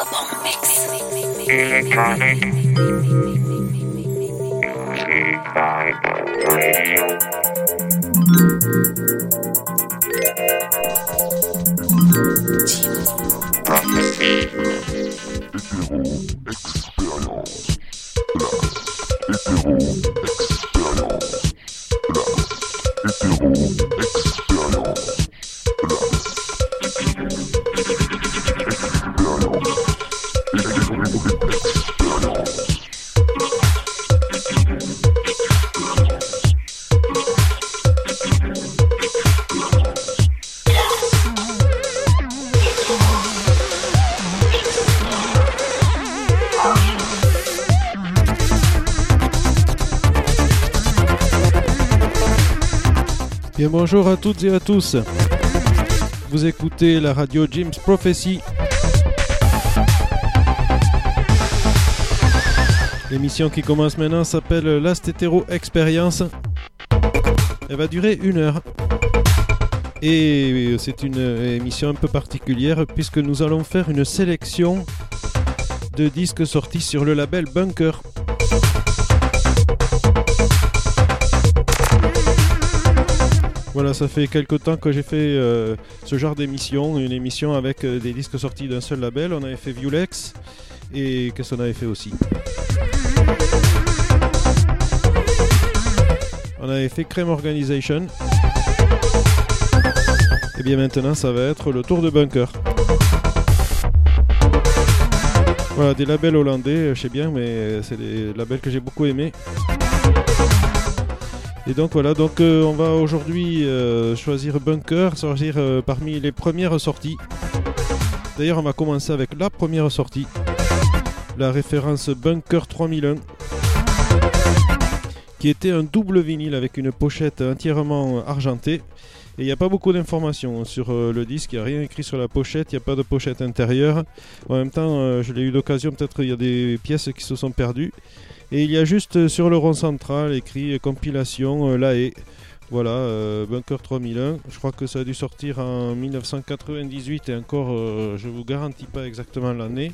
Electronic. Music by radio. Prophecy. Bonjour à toutes et à tous. Vous écoutez la radio Jim's Prophecy. L'émission qui commence maintenant s'appelle Last Hetero Experience. Elle va durer une heure. Et c'est une émission un peu particulière puisque nous allons faire une sélection de disques sortis sur le label Bunker. Voilà, ça fait quelque temps que j'ai fait euh, ce genre d'émission, une émission avec euh, des disques sortis d'un seul label. On avait fait Vulex et qu'est-ce qu'on avait fait aussi? On avait fait Crème Organization. Et bien maintenant, ça va être le tour de Bunker. Voilà, des labels hollandais, je sais bien, mais c'est des labels que j'ai beaucoup aimés. Et donc voilà, donc euh, on va aujourd'hui euh, choisir Bunker, choisir euh, parmi les premières sorties. D'ailleurs, on va commencer avec la première sortie, la référence Bunker 3001, qui était un double vinyle avec une pochette entièrement argentée. Et il n'y a pas beaucoup d'informations sur le disque, il n'y a rien écrit sur la pochette, il n'y a pas de pochette intérieure. En même temps, je l'ai eu l'occasion, peut-être il y a des pièces qui se sont perdues. Et il y a juste euh, sur le rond central écrit euh, compilation euh, La Haye. Voilà, Bunker 3001. Je crois que ça a dû sortir en 1998 et encore, euh, je vous garantis pas exactement l'année.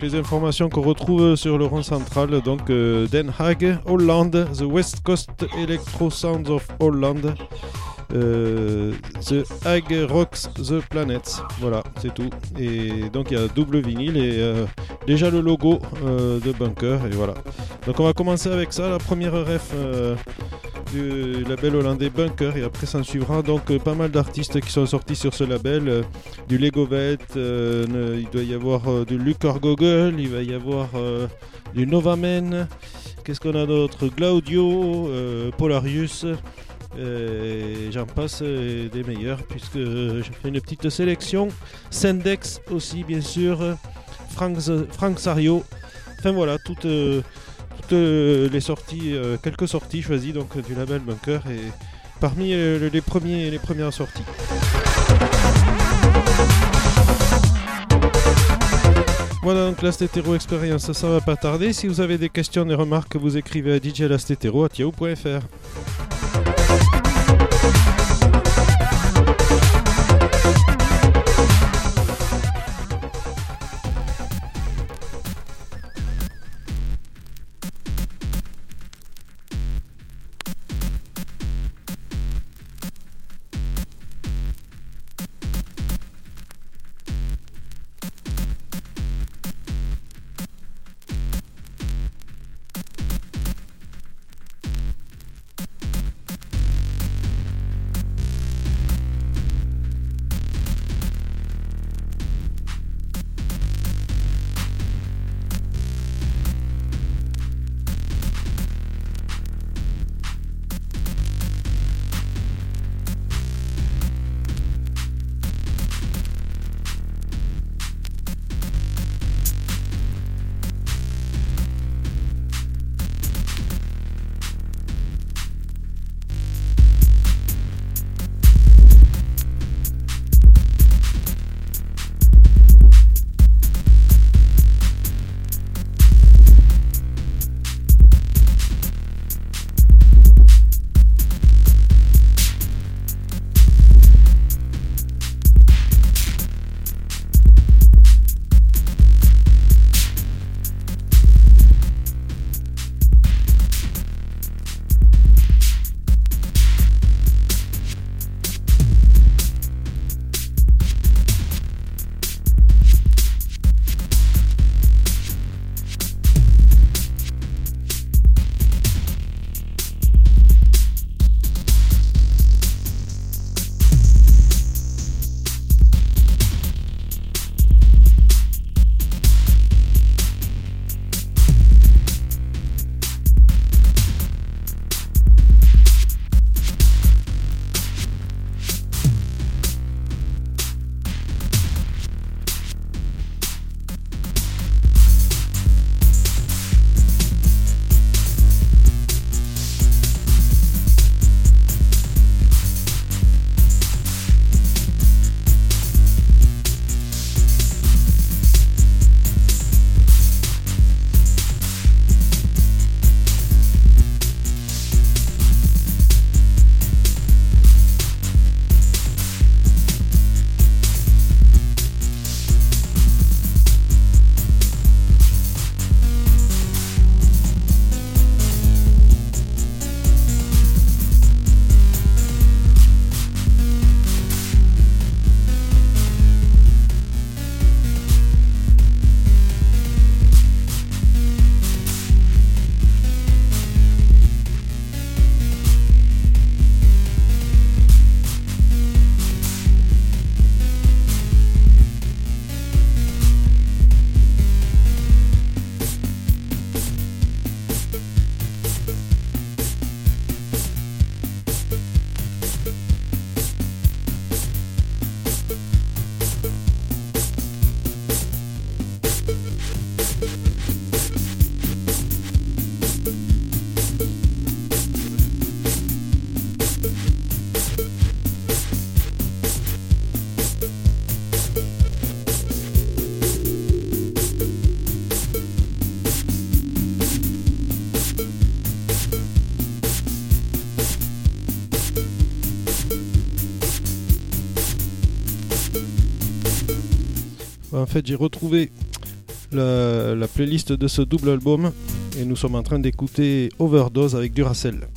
Les informations qu'on retrouve sur le rond central. Donc euh, Den Haag, Hollande, The West Coast Electro Sounds of Holland. Euh, the Hague Rocks the Planet. Voilà, c'est tout. Et donc il y a double vinyle et euh, déjà le logo euh, de Bunker. Et voilà. Donc on va commencer avec ça, la première ref du label hollandais Bunker. Et après s'en suivra donc pas mal d'artistes qui sont sortis sur ce label. du Legovet, euh, ne- il doit y avoir du Lucor Gogol, il va y avoir du Novamen. Qu'est-ce qu'on a d'autre? Glaudio, Polarius. Euh, J'en passe euh, des meilleurs puisque j'ai fait une petite sélection. Sendex aussi bien sûr. Frank, Frank Sario. Enfin voilà, toutes, euh, toutes les sorties, quelques sorties choisies donc du label Bunker et parmi les, premiers, les premières sorties. Voilà donc Last Hetero Experience, ça va pas tarder. Si vous avez des questions, des remarques, vous écrivez à djlastetero.yahoo.fr. En fait, j'ai retrouvé la, la playlist de ce double album et nous sommes en train d'écouter Overdose avec Duracell.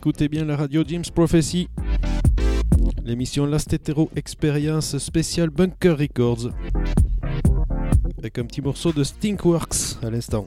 écoutez bien la radio James Prophecy. L'émission Last Hetero Experience spéciale Bunker Records. Avec un petit morceau de Stinkworks à l'instant.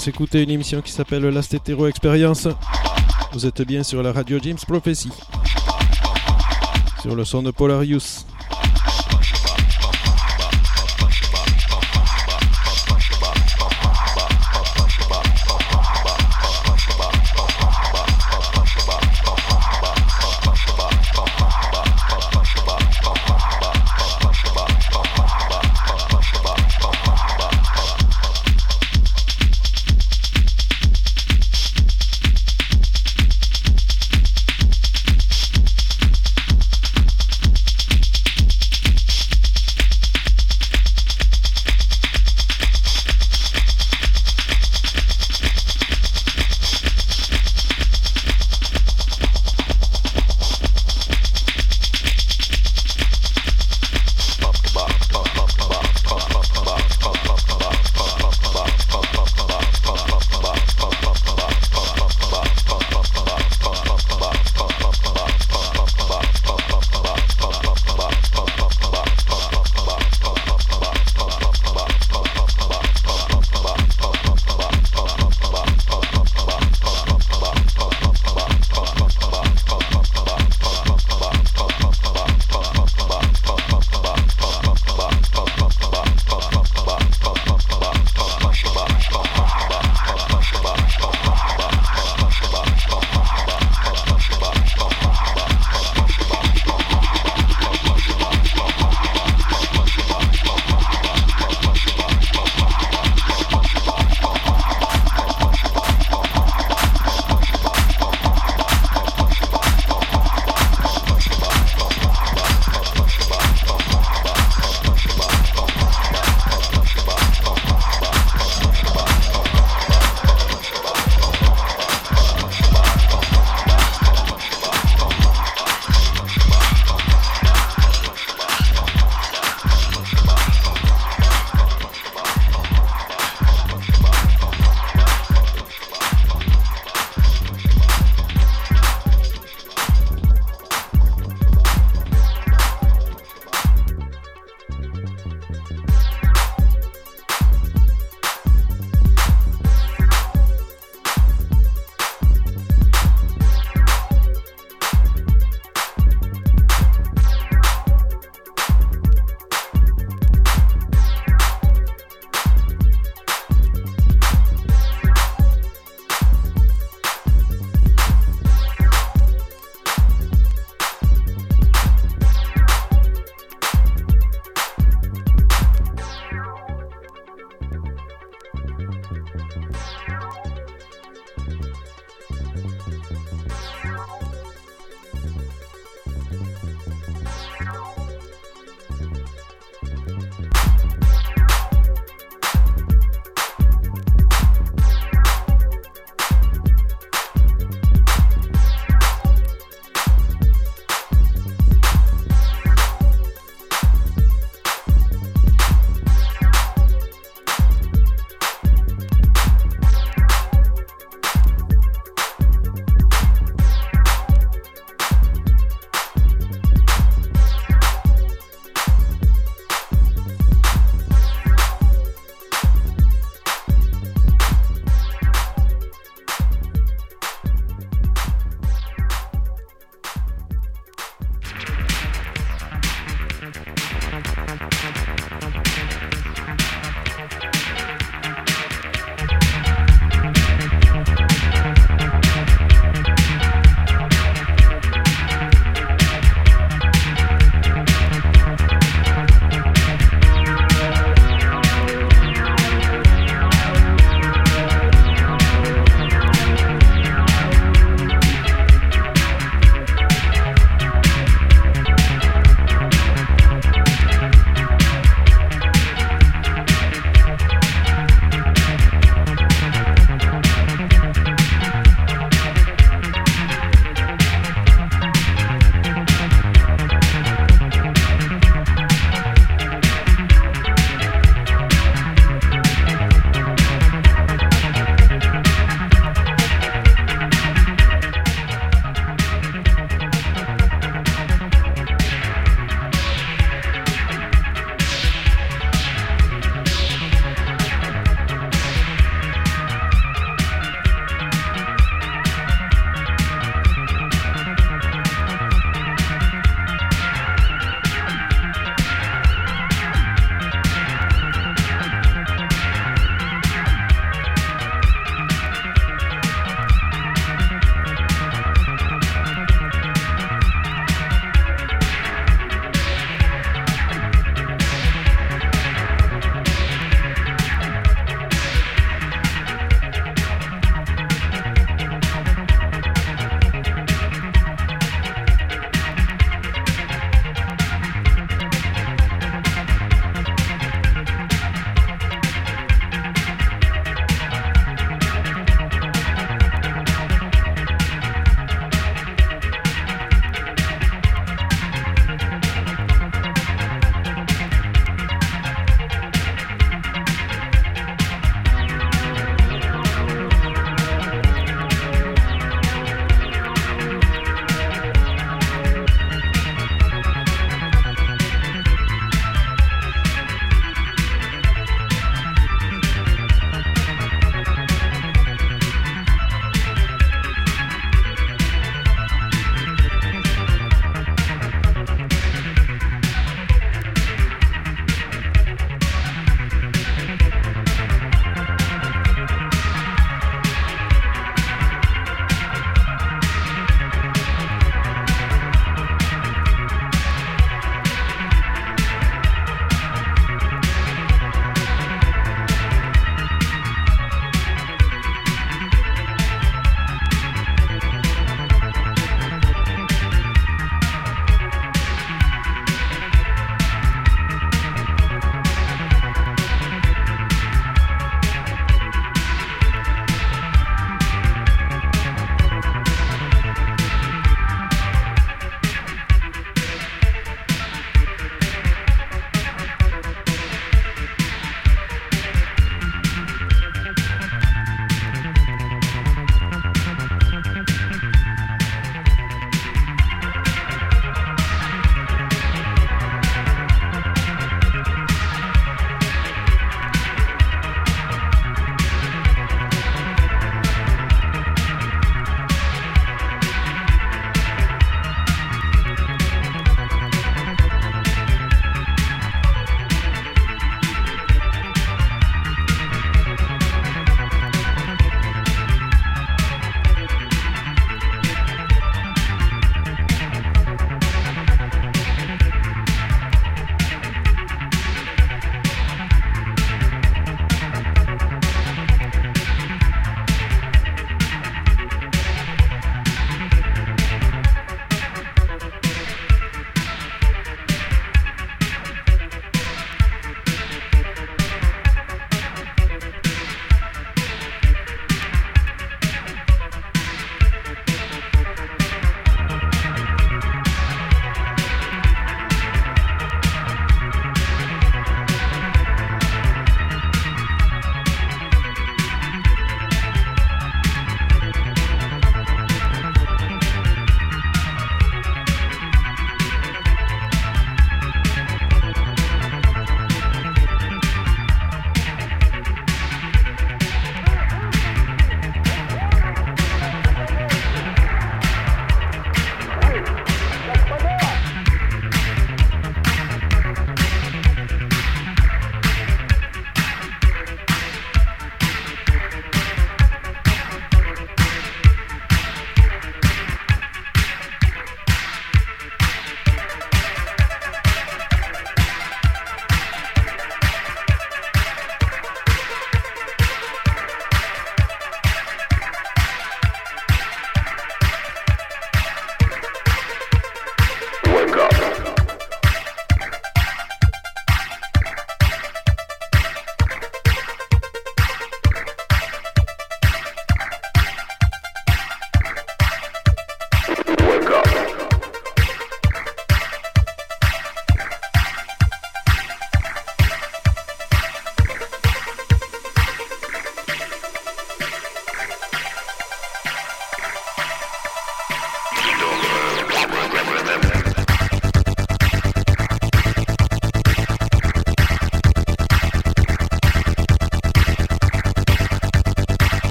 Vous écoutez une émission qui s'appelle Last Hetero Experience. Vous êtes bien sur la radio James Prophecy. Sur le son de Polarius.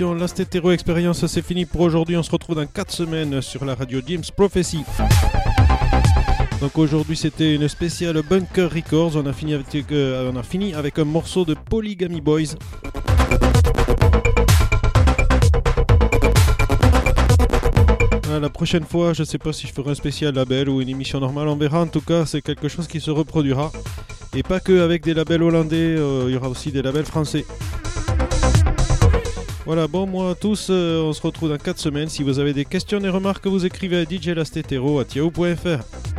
Hetero Experience, c'est fini pour aujourd'hui. On se retrouve dans 4 semaines sur la radio James Prophecy. Donc aujourd'hui c'était une spéciale Bunker Records. On a fini avec, euh, un morceau de Polygamy Boys. La prochaine fois, je sais pas si je ferai un spécial label ou une émission normale, on verra. En tout cas, c'est quelque chose qui se reproduira. Et pas que avec des labels hollandais, euh, il y aura aussi des labels français. Voilà, bon, moi à tous, euh, on se retrouve dans 4 semaines. Si vous avez des questions et remarques, vous écrivez à djlastetero.yahoo.fr.